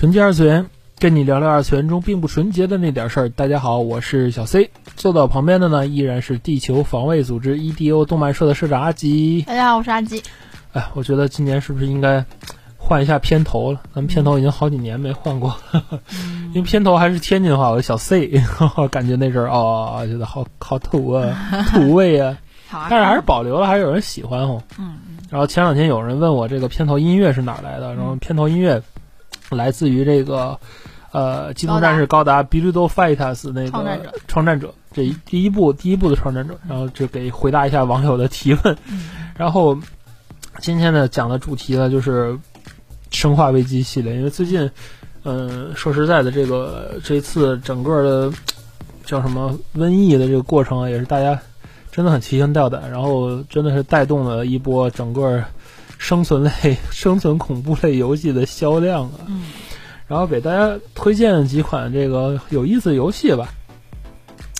纯洁二次元，跟你聊聊二次元中并不纯洁的那点事儿。大家好，我是小 C，坐到我旁边的呢依然是地球防卫组织 EDO 动漫社的社长阿吉。大家好，我是阿吉。哎，我觉得今年是不是应该换一下片头了？咱们片头已经好几年没换过，因为片头还是天津话，我的小 C，感觉那阵儿哦，觉得好好土啊，土味啊。但是还是保留了，还是有人喜欢哦。嗯。然后前两天有人问我这个片头音乐是哪儿来的，然后片头音乐。来自于这个，呃，机动战士高达 Build Fighters 那个创战者，这第一部第一部的创战者，然后就给回答一下网友的提问。然后今天呢讲的主题呢就是生化危机系列，因为最近，嗯，说实在的，这个这次整个的叫什么瘟疫的这个过程啊，也是大家真的很提心吊胆，然后真的是带动了一波整个。生存类、生存恐怖类游戏的销量啊，嗯，然后给大家推荐几款这个有意思的游戏吧。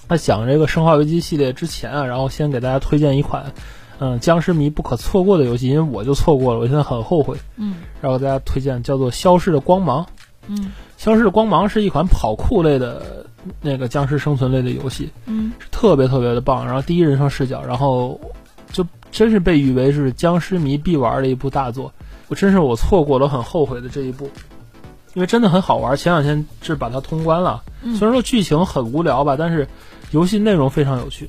那讲这个《生化危机》系列之前啊，然后先给大家推荐一款，嗯，僵尸迷不可错过的游戏，因为我就错过了，我现在很后悔。嗯，然后给大家推荐叫做《消失的光芒》。嗯，《消失的光芒》是一款跑酷类的那个僵尸生存类的游戏，嗯，特别特别的棒。然后第一人称视角，然后就。真是被誉为是僵尸迷必玩的一部大作，我真是我错过了很后悔的这一部，因为真的很好玩。前两天是把它通关了，虽然说剧情很无聊吧，但是游戏内容非常有趣，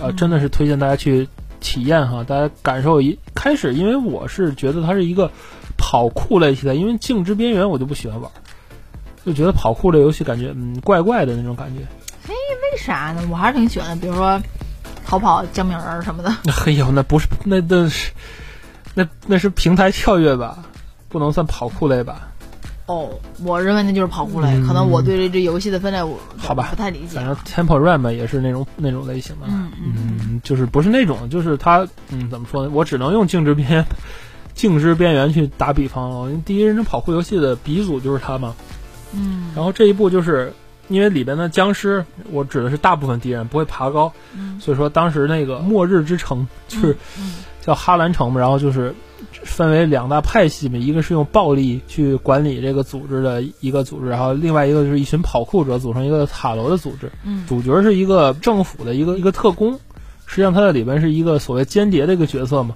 呃，真的是推荐大家去体验哈，大家感受一开始，因为我是觉得它是一个跑酷类题材，因为静之边缘我就不喜欢玩，就觉得跑酷类游戏感觉嗯怪怪的那种感觉。嘿，为啥呢？我还是挺喜欢的，比如说。逃跑姜饼人什么的，哎呦，那不是那那是那那是平台跳跃吧，不能算跑酷类吧？哦，我认为那就是跑酷类，可能我对这这游戏的分类我好吧不太理解。反正 Temple Run 也是那种那种类型的，嗯嗯，就是不是那种，就是它嗯怎么说呢？我只能用静止边静止边缘去打比方了，因为第一人称跑酷游戏的鼻祖就是它嘛，嗯，然后这一步就是。因为里边的僵尸，我指的是大部分敌人不会爬高，所以说当时那个末日之城就是叫哈兰城嘛，然后就是分为两大派系嘛，一个是用暴力去管理这个组织的一个组织，然后另外一个就是一群跑酷者组成一个塔楼的组织。主角是一个政府的一个一个特工，实际上他在里边是一个所谓间谍的一个角色嘛。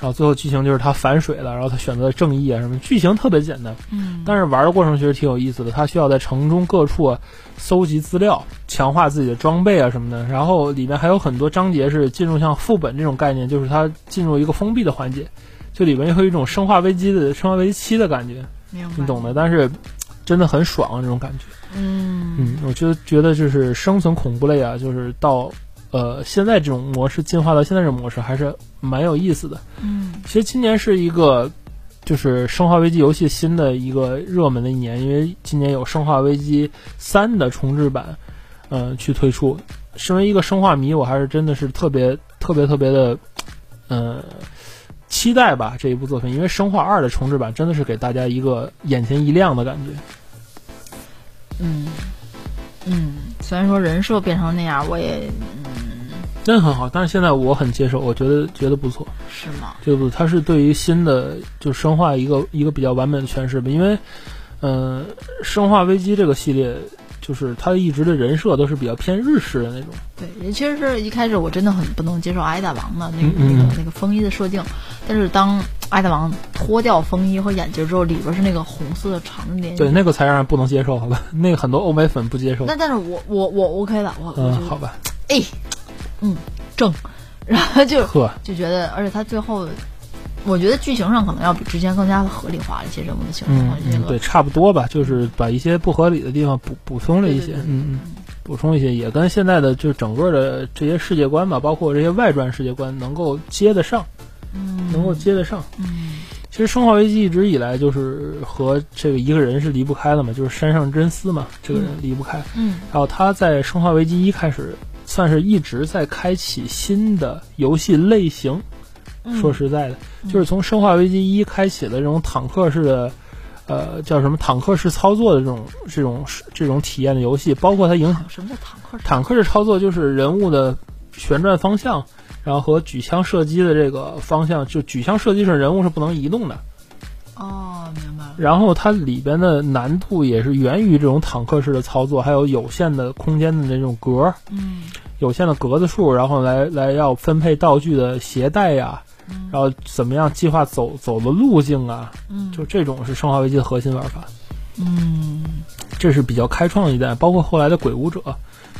然后最后剧情就是他反水了，然后他选择了正义啊什么，剧情特别简单，嗯，但是玩的过程其实挺有意思的。他需要在城中各处搜集资料，强化自己的装备啊什么的。然后里面还有很多章节是进入像副本这种概念，就是他进入一个封闭的环节，就里面会有一种生化危机的生化危机七的感觉，你懂的。但是真的很爽这种感觉，嗯嗯，我就觉得就是生存恐怖类啊，就是到。呃，现在这种模式进化到现在这种模式还是蛮有意思的。嗯，其实今年是一个就是《生化危机》游戏新的一个热门的一年，因为今年有《生化危机三》的重置版，嗯，去推出。身为一个生化迷，我还是真的是特别特别特别的，呃，期待吧这一部作品，因为《生化二》的重置版真的是给大家一个眼前一亮的感觉。嗯嗯，虽然说人设变成那样，我也。真很好，但是现在我很接受，我觉得觉得不错，是吗？对不，它是对于新的就生化一个一个比较完美的诠释吧。因为，呃，生化危机这个系列，就是他一直的人设都是比较偏日式的那种。对，也其实是一开始我真的很不能接受挨大王的那个那个那个风衣的设定，但是当挨大王脱掉风衣和眼镜之后，里边是那个红色的长脸对，那个才让人不能接受，好吧？那个很多欧美粉不接受。那但是我我我 OK 的，我嗯，好吧，哎。嗯，正，然后就就觉得，而且他最后，我觉得剧情上可能要比之前更加的合理化了一些人物的情况。嗯，对，差不多吧，就是把一些不合理的地方补补充了一些，嗯嗯，补充一些，也跟现在的就整个的这些世界观吧，包括这些外传世界观能够接得上，嗯，能够接得上，嗯，其实《生化危机》一直以来就是和这个一个人是离不开的嘛，就是山上真司嘛，这个人离不开。嗯。然后他在《生化危机一》开始，算是一直在开启新的游戏类型。说实在的，就是从《生化危机一》开启的这种坦克式的，呃，叫什么坦克式操作的这种这种这种体验的游戏，包括它影响什么叫坦克？坦克式操作就是人物的旋转方向。然后和举枪射击的这个方向，就举枪射击是人物是不能移动的。哦，明白。了。然后它里边的难度也是源于这种坦克式的操作，还有有限的空间的那种格，嗯，有限的格子数，然后来来要分配道具的携带呀，然后怎么样计划走走的路径啊，嗯，就这种是生化危机的核心玩法。嗯，这是比较开创一代，包括后来的鬼武者。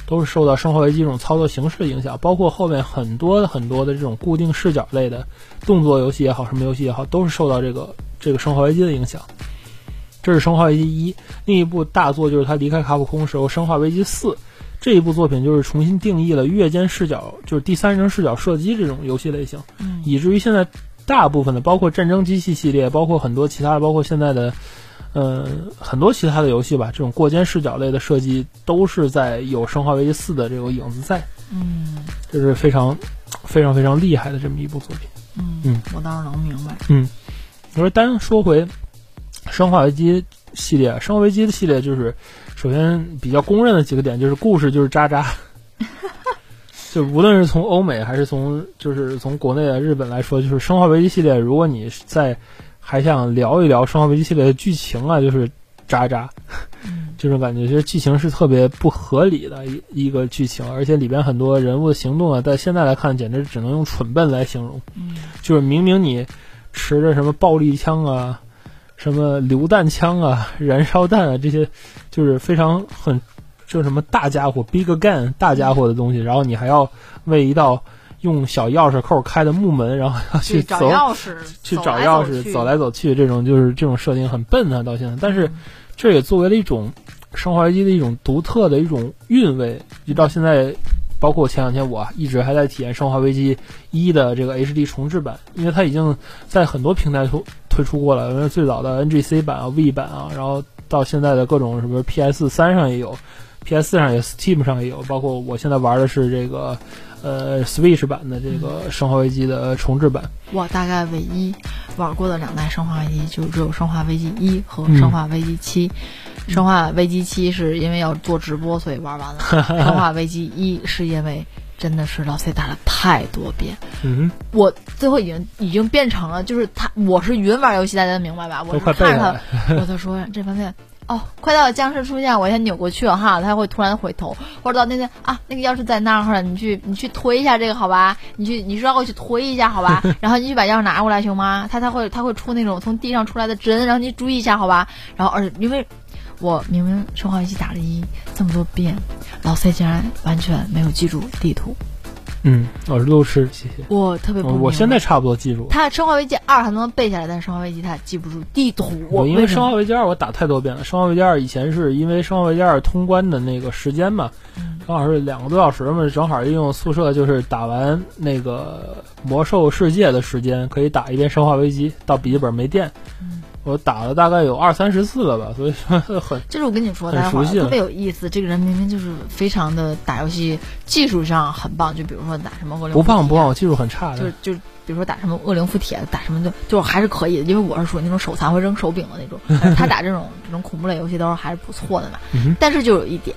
都是受到《生化危机》这种操作形式的影响，包括后面很多很多的这种固定视角类的动作游戏也好，什么游戏也好，都是受到这个这个《生化危机》的影响。这是《生化危机一》，另一部大作就是他离开卡普空时候，《生化危机四》这一部作品就是重新定义了越间视角，就是第三人视角射击这种游戏类型，以至于现在大部分的，包括战争机器系列，包括很多其他的，包括现在的。嗯，很多其他的游戏吧，这种过肩视角类的设计都是在有《生化危机四》的这个影子在。嗯，这是非常非常非常厉害的这么一部作品。嗯嗯，我倒是能明白。嗯，我说单说回《生化危机》系列，《生化危机》的系列就是首先比较公认的几个点，就是故事就是渣渣。就无论是从欧美还是从就是从国内的日本来说，就是《生化危机》系列，如果你在还想聊一聊《生化危机》系列的剧情啊，就是渣渣，这种感觉，其实剧情是特别不合理的一一个剧情，而且里边很多人物的行动啊，在现在来看，简直只能用蠢笨来形容。就是明明你持着什么暴力枪啊、什么榴弹枪啊、燃烧弹啊这些，就是非常很就什么大家伙 big gun 大家伙的东西，然后你还要为一道。用小钥匙扣开的木门，然后要去找钥匙，去找钥匙，走来走去，这种就是这种设定很笨啊，到现在。但是，这也作为了一种生化危机的一种独特的一种韵味。就到现在，包括前两天，我一直还在体验生化危机一的这个 HD 重置版，因为它已经在很多平台推推出过了，因为最早的 NGC 版啊、V 版啊，然后到现在的各种什么 PS 三上也有，PS 四上也 Steam 上也有，包括我现在玩的是这个。呃，Switch 版的这个《生化危机》的重置版，我大概唯一玩过的两代《生化危机》就只有《生化危机一》和《生化危机七》。生化危机七》是因为要做直播，所以玩完了。《生化危机一》是因为真的是老 C 打了太多遍。嗯，我最后已经已经变成了，就是他，我是云玩游戏，大家明白吧？我是看着他，我就说这方面。哦，快到僵尸出现，我先扭过去了哈，他会突然回头，或者到那边啊，那个钥匙在那儿，你去你去推一下这个好吧？你去你绕过去推一下好吧？然后你去把钥匙拿过来行吗？他他会他会出那种从地上出来的针，然后你注意一下好吧？然后而且因为，我明明生化危机打了一这么多遍，老 C 竟然完全没有记住地图。嗯，我是路痴，谢谢。我特别不，我现在差不多记住。他《生化危机二》还能背下来，但是《生化危机》他记不住地图。我因为《生化危机二》我打太多遍了，《生化危机二》以前是因为《生化危机二》通关的那个时间嘛，正好是两个多小时嘛，正好利用宿舍就是打完那个魔兽世界的时间，可以打一遍《生化危机》，到笔记本没电。我打了大概有二三十次了吧，所以说很就是我跟你说，很熟悉，特别有意思。这个人明明就是非常的打游戏技术上很棒，就比如说打什么恶灵不棒不棒，我技术很差的。就就比如说打什么恶灵附体，打什么就就还是可以的，因为我是属于那种手残会扔手柄的那种。他打这种这种恐怖类游戏都是还是不错的嘛。但是就有一点。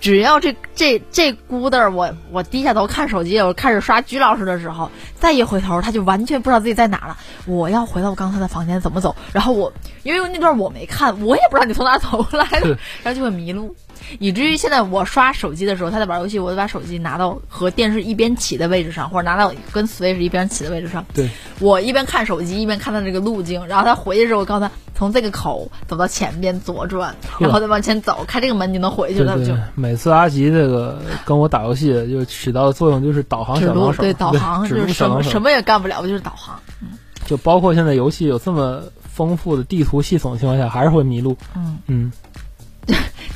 只要这这这咕噔儿，我我低下头看手机，我开始刷鞠老师的时候，再一回头，他就完全不知道自己在哪了。我要回到我刚才的房间怎么走？然后我因为那段我没看，我也不知道你从哪走过来的，然后就会迷路。以至于现在我刷手机的时候，他在玩游戏，我就把手机拿到和电视一边起的位置上，或者拿到跟 Switch 一边起的位置上。对，我一边看手机一边看他这个路径，然后他回去的时候，我告诉他从这个口走到前边左转，然后再往前走，开这个门你就能回去了。就每次阿吉这个跟我打游戏，就起到的作用就是导航小能手，对导航就是什么什么也干不了，就是导航。嗯，就包括现在游戏有这么丰富的地图系统的情况下，还是会迷路。嗯嗯。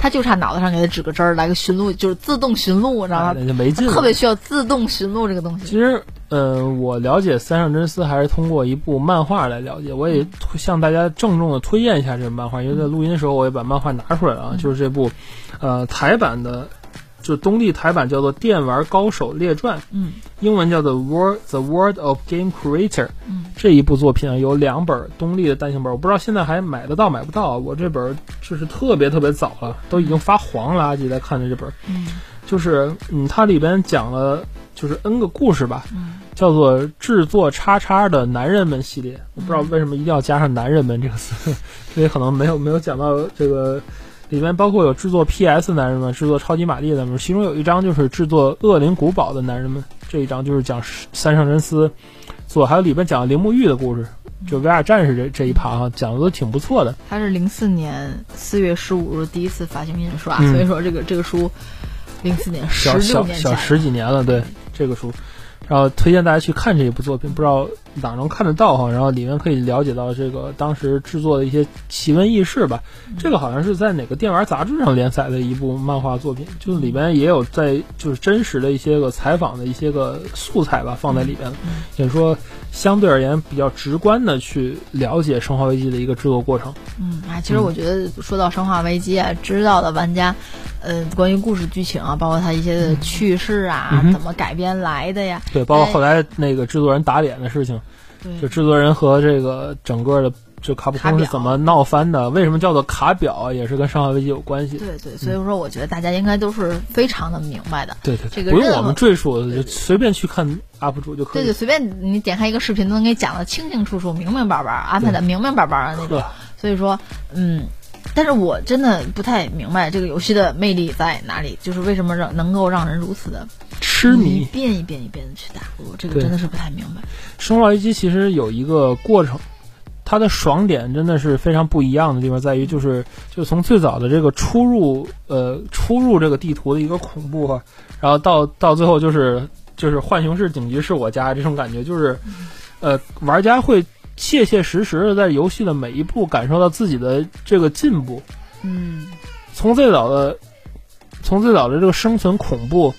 他就差脑袋上给他指个针儿，来个寻路，就是自动寻路，知道吗？那就没劲。特别需要自动寻路这个东西。其实，呃，我了解三上真司还是通过一部漫画来了解。我也向大家郑重的推荐一下这个漫画，因为在录音的时候我也把漫画拿出来了啊，就是这部，呃，台版的。就东立台版叫做《电玩高手列传》，嗯，英文叫做《World The World of Game Creator》，嗯，这一部作品啊有两本东立的单行本，我不知道现在还买得到买不到。我这本就是特别特别早了，都已经发黄了，阿吉在看的这本，嗯，就是嗯，它里边讲了就是 N 个故事吧，嗯，叫做制作叉叉的男人们系列，我不知道为什么一定要加上男人们这个词，这也可能没有没有讲到这个。里面包括有制作 PS 男人们，制作超级玛丽的们，其中有一章就是制作恶灵古堡的男人们，这一章就是讲三上真司做，还有里边讲铃木玉的故事，就 VR 战士这这一趴哈，讲的都挺不错的。他是零四年四月十五日第一次发行印刷，所以说这个这个书零四年十六年小十几年了，对这个书。然后推荐大家去看这一部作品，不知道哪能看得到哈。然后里面可以了解到这个当时制作的一些奇闻异事吧。这个好像是在哪个电玩杂志上连载的一部漫画作品，就是里边也有在就是真实的一些个采访的一些个素材吧放在里边，也说相对而言比较直观的去了解《生化危机》的一个制作过程。嗯，啊，其实我觉得说到《生化危机》啊，知道的玩家。嗯，关于故事剧情啊，包括它一些趣事啊，怎么改编来的呀？对，包括后来那个制作人打脸的事情，就制作人和这个整个的就卡普空是怎么闹翻的？为什么叫做卡表？也是跟《生化危机》有关系。对对，所以说我觉得大家应该都是非常的明白的。对对，这个不用我们赘述，就随便去看 UP 主就可以。对对，随便你点开一个视频，都能给讲的清清楚楚、明明白白，安排的明明白白的那种。所以说，嗯。但是我真的不太明白这个游戏的魅力在哪里，就是为什么让能够让人如此的痴迷，一遍一遍一遍的去打，我这个真的是不太明白。生化危机其实有一个过程，它的爽点真的是非常不一样的地方，在于就是就从最早的这个出入呃出入这个地图的一个恐怖，然后到到最后就是就是浣熊市警局是我家这种感觉，就是呃玩家会。切切实实的在游戏的每一步感受到自己的这个进步，嗯，从最早的，从最早的这个生存恐怖，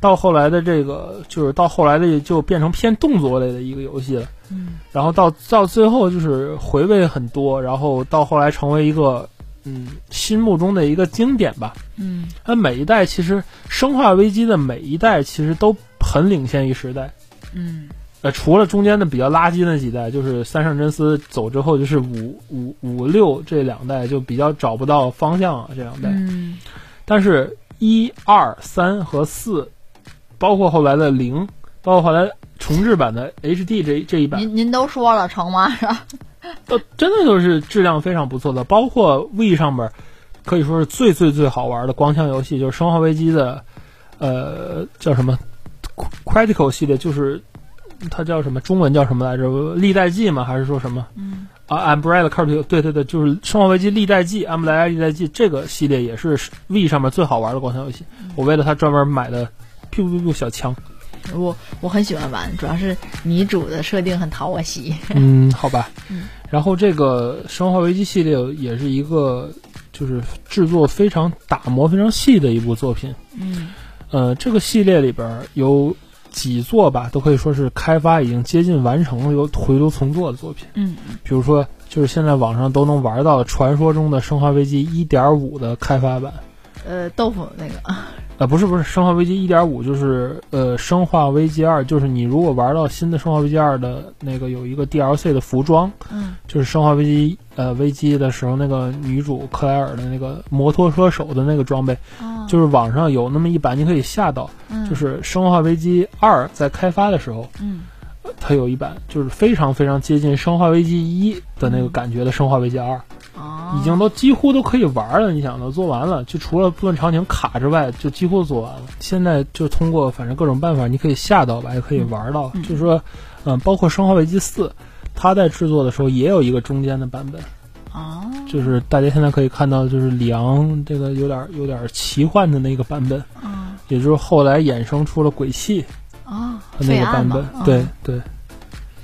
到后来的这个就是到后来的就变成偏动作类的一个游戏了，嗯，然后到到最后就是回味很多，然后到后来成为一个嗯心目中的一个经典吧，嗯，它每一代其实生化危机的每一代其实都很领先于时代，嗯。呃，除了中间的比较垃圾那几代，就是三上真司走之后，就是五五五六这两代就比较找不到方向啊，这两代。嗯。但是，一二三和四，包括后来的零，包括后来重置版的 HD 这这一版，您您都说了成吗？是吧？呃，真的就是质量非常不错的，包括 V 上边可以说是最最最好玩的光枪游戏，就是《生化危机》的，呃，叫什么 Critical 系列，就是。它叫什么？中文叫什么来着？历代记吗？还是说什么？嗯啊，Umbrella c a r t 对对对，就是《生化危机历代记》，Umbrella 历代记这个系列也是 V 上面最好玩的光枪游戏。我为了它专门买的，biu biu biu 小枪。我我很喜欢玩，主要是女主的设定很讨我喜。嗯，好吧。然后这个《生化危机》系列也是一个就是制作非常打磨非常细的一部作品。嗯。呃，这个系列里边有。几座吧，都可以说是开发已经接近完成了，又回炉重做的作品。嗯，比如说，就是现在网上都能玩到传说中的《生化危机》一点五的开发版。呃，豆腐那个。呃，不是不是，《生化危机》一点五就是呃，《生化危机二》，就是你如果玩到新的《生化危机二》的那个有一个 DLC 的服装，嗯，就是《生化危机》呃危机的时候那个女主克莱尔的那个摩托车手的那个装备，就是网上有那么一版，你可以下到，就是《生化危机二》在开发的时候，嗯。它有一版就是非常非常接近《生化危机一》的那个感觉的《生化危机二》，已经都几乎都可以玩了。你想都做完了，就除了部分场景卡之外，就几乎做完了。现在就通过反正各种办法，你可以下到吧，也可以玩到。就是说，嗯，包括《生化危机四》，它在制作的时候也有一个中间的版本。哦，就是大家现在可以看到，就是里昂这个有点有点奇幻的那个版本。嗯，也就是后来衍生出了鬼泣。啊，那个版本，对对，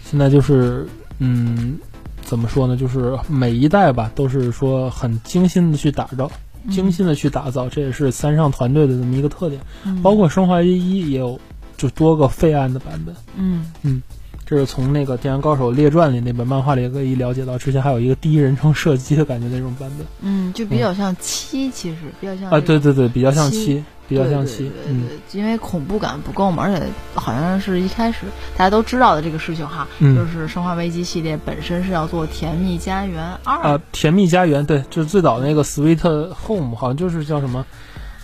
现在就是，嗯，怎么说呢？就是每一代吧，都是说很精心的去打造，精心的去打造，这也是三上团队的这么一个特点。嗯包括《生化危机一》也有就多个废案的版本。嗯嗯这是从那个《电玩高手列传》里那本漫画里可以了解到，之前还有一个第一人称射击的感觉那种版本。嗯，就比较像七，其实比较像啊，对对对，比较像七七，比较像对七，对嗯。因为恐怖感不够嘛，而且好像是一开始大家都知道的这个事情哈，嗯。就是《生化危机》系列本身是要做《甜蜜家园二》啊，甜蜜家园，对，就是最早那个 Sweet Home，好像就是叫什么，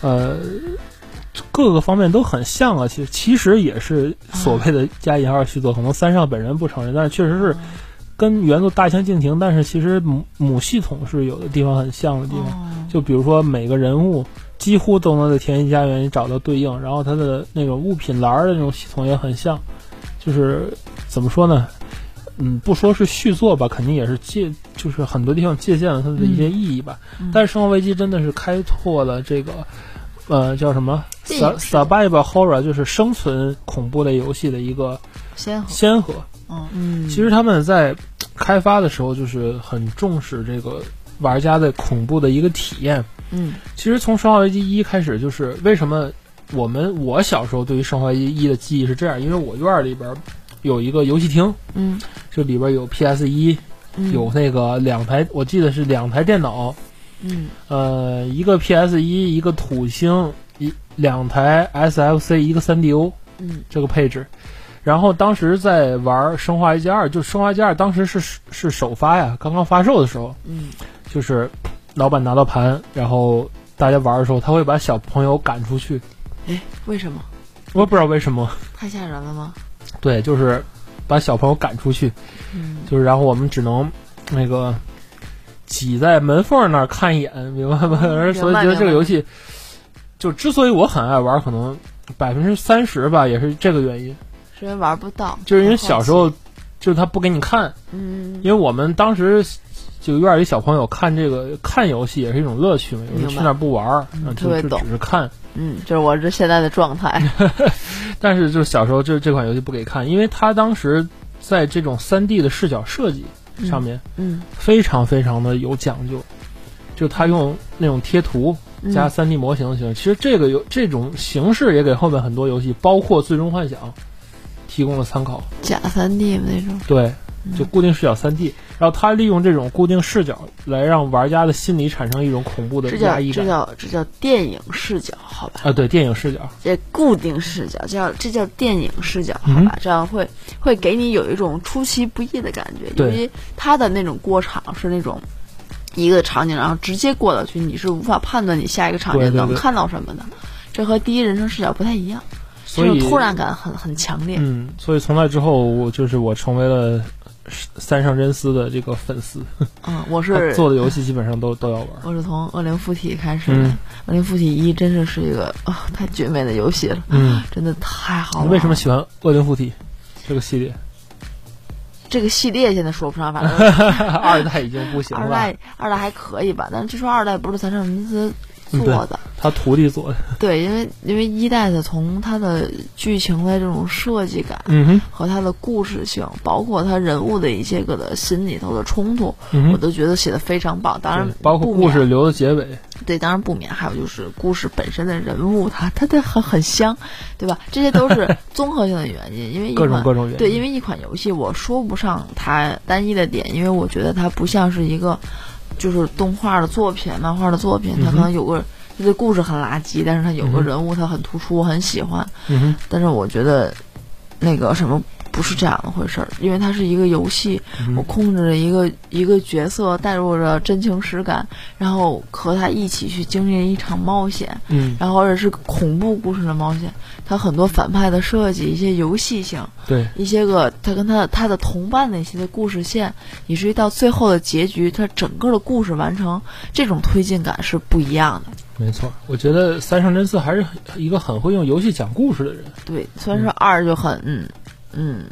呃，各个方面都很像啊。其实其实也是所谓的加引号续作，可能三上本人不承认，但是确实是跟原作大相径庭。但是其实母母系统是有的地方很像的地方，哦就比如说每个人物几乎都能在甜蜜家园里找到对应，然后它的那种物品栏儿的那种系统也很像，就是怎么说呢？嗯，不说是续作吧，肯定也是借，就是很多地方借鉴了它的一些意义吧。嗯但是《生化危机》真的是开拓了这个，呃，叫什么？电影世界 “survival horror”，就是生存恐怖类游戏的一个先河，先河。嗯。嗯，其实他们在开发的时候，就是很重视这个玩家的恐怖的一个体验。嗯。其实从《生化危机一》开始，就是为什么我们我小时候对于《生化危机一》的记忆是这样，因为我院儿里边有一个游戏厅，嗯。这里边有 PS 一，嗯。有那个两台，我记得是两台电脑，嗯。呃，一个 PS 一，一个土星，一两台 SFC，一个 3DO 嗯。这个配置。然后当时在玩《生化危机二》，就《生化危机二》当时是是首发呀，刚刚发售的时候，嗯。就是老板拿到盘，然后大家玩的时候，他会把小朋友赶出去，哎，为什么？我也不知道为什么，太吓人了吗？对，就是把小朋友赶出去，嗯。就是然后我们只能那个挤在门缝那儿看一眼，明白吗？嗯所以觉得这个游戏，就之所以我很爱玩，可能百分之三十吧，也是这个原因，是因为玩不到，就是因为小时候，就是他不给你看，嗯因为我们当时。就院里小朋友看这个看游戏也是一种乐趣嘛，有时去那儿不玩就只是看。嗯，就是我这现在的状态，但是就小时候这这款游戏不给看，因为他当时在这种三 D 的视角设计上面嗯非常非常的有讲究，就他用那种贴图嗯。加三 D 模型的形式，其实这个有这种形式也给后面很多游戏，包括《最终幻想》提供了参考。假三 D 那种，对，嗯就固定视角三 D，然后他利用这种固定视角来让玩家的心理产生一种恐怖的这叫压抑感。这叫这叫电影视角，好吧？啊，对，电影视角，这固定视角叫这叫电影视角，嗯好吧？这样会会给你有一种出其不意的感觉，因为它的那种过场是那种一个场景，然后直接过到去，你是无法判断你下一个场景能看到什么的。这和第一人称视角不太一样，所以突然感很很强烈。嗯，所以从那之后，我就是我成为了三上真司的这个粉丝，嗯，我是做的游戏基本上都都要玩。我是从《恶灵附体》开始的，嗯恶灵附体一》真的是一个啊、太绝美的游戏了，嗯，真的太好玩了。你为什么喜欢《恶灵附体》这个系列？这个系列现在说不上，反 正二代已经不行了，二代二代还可以吧，但是据说二代不是三上真司做的，他徒弟做的。对，因为因为一代的从他的剧情的这种设计感嗯哼，和他的故事性，包括他人物的一些个的心里头的冲突，嗯，我都觉得写的非常棒。当然，包括故事留的结尾。对，当然不免还有就是故事本身的人物，它它它很很香，对吧？这些都是 综合性的原因，因为一各种款各种原因对，因为一款游戏我说不上它单一的点，因为我觉得它不像是一个就是动画的作品、漫画的作品，它可能有个。这个故事很垃圾，但是它有个人物，它很突出，我很喜欢。但是我觉得那个什么不是这样的回事儿，因为它是一个游戏，嗯我控制着一个一个角色，带入着真情实感，然后和他一起去经历一场冒险，嗯，然后而且是恐怖故事的冒险。它很多反派的设计，一些游戏性，对，一些个他跟他他的同伴的一些的故事线，以至于到最后的结局，它整个的故事完成，这种推进感是不一样的。没错。我觉得三上真司还是一个很会用游戏讲故事的人。对，虽然说二就很嗯嗯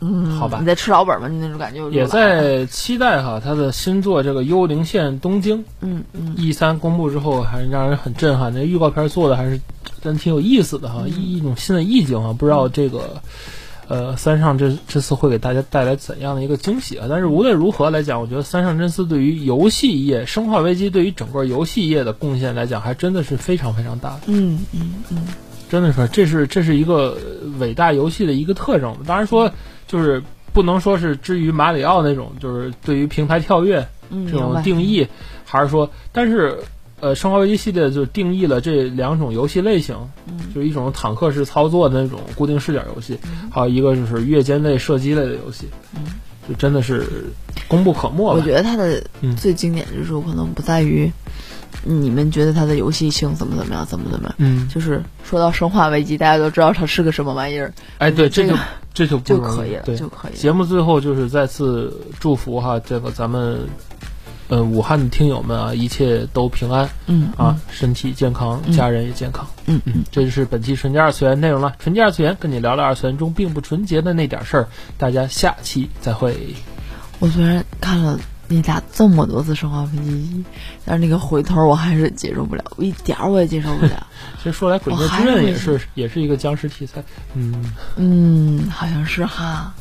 嗯，好吧你在吃老本嘛，你那种感觉就也在期待哈他的新作这个《幽灵线：东京》嗯嗯 E 三公布之后，还是让人很震撼。那预告片做的还是真挺有意思的哈，嗯一一种新的意境啊。不知道这个呃，三上这这次会给大家带来怎样的一个惊喜啊？但是无论如何来讲，我觉得三上真司对于游戏业《生化危机》对于整个游戏业的贡献来讲，还真的是非常非常大的。嗯嗯嗯，真的是，这是这是一个伟大游戏的一个特征。当然说，就是不能说是至于马里奥那种，就是对于平台跳跃这种定义，还是说，但是。呃，生化危机系列就定义了这两种游戏类型，就是一种坦克式操作的那种固定视角游戏，还有一个就是越间类射击类的游戏，就真的是功不可没。我觉得它的最经典之处可能不在于你们觉得它的游戏性怎么怎么样，怎么怎么样，嗯，就是说到生化危机，大家都知道它是个什么玩意儿。哎，对，这就这就就可以了，对，就可以。节目最后就是再次祝福哈，这个咱们。呃，武汉的听友们啊，一切都平安，嗯啊，身体健康，家人也健康，嗯嗯，这就是本期纯洁二次元内容了。纯洁二次元跟你聊聊二次元中并不纯洁的那点事儿，大家下期再会。我昨天看了你打这么多次《生化危机一》，但是那个回头我还是接受不了，一点儿我也接受不了。其实说来，《鬼灭之刃》也是也是一个僵尸题材，嗯嗯，好像是哈。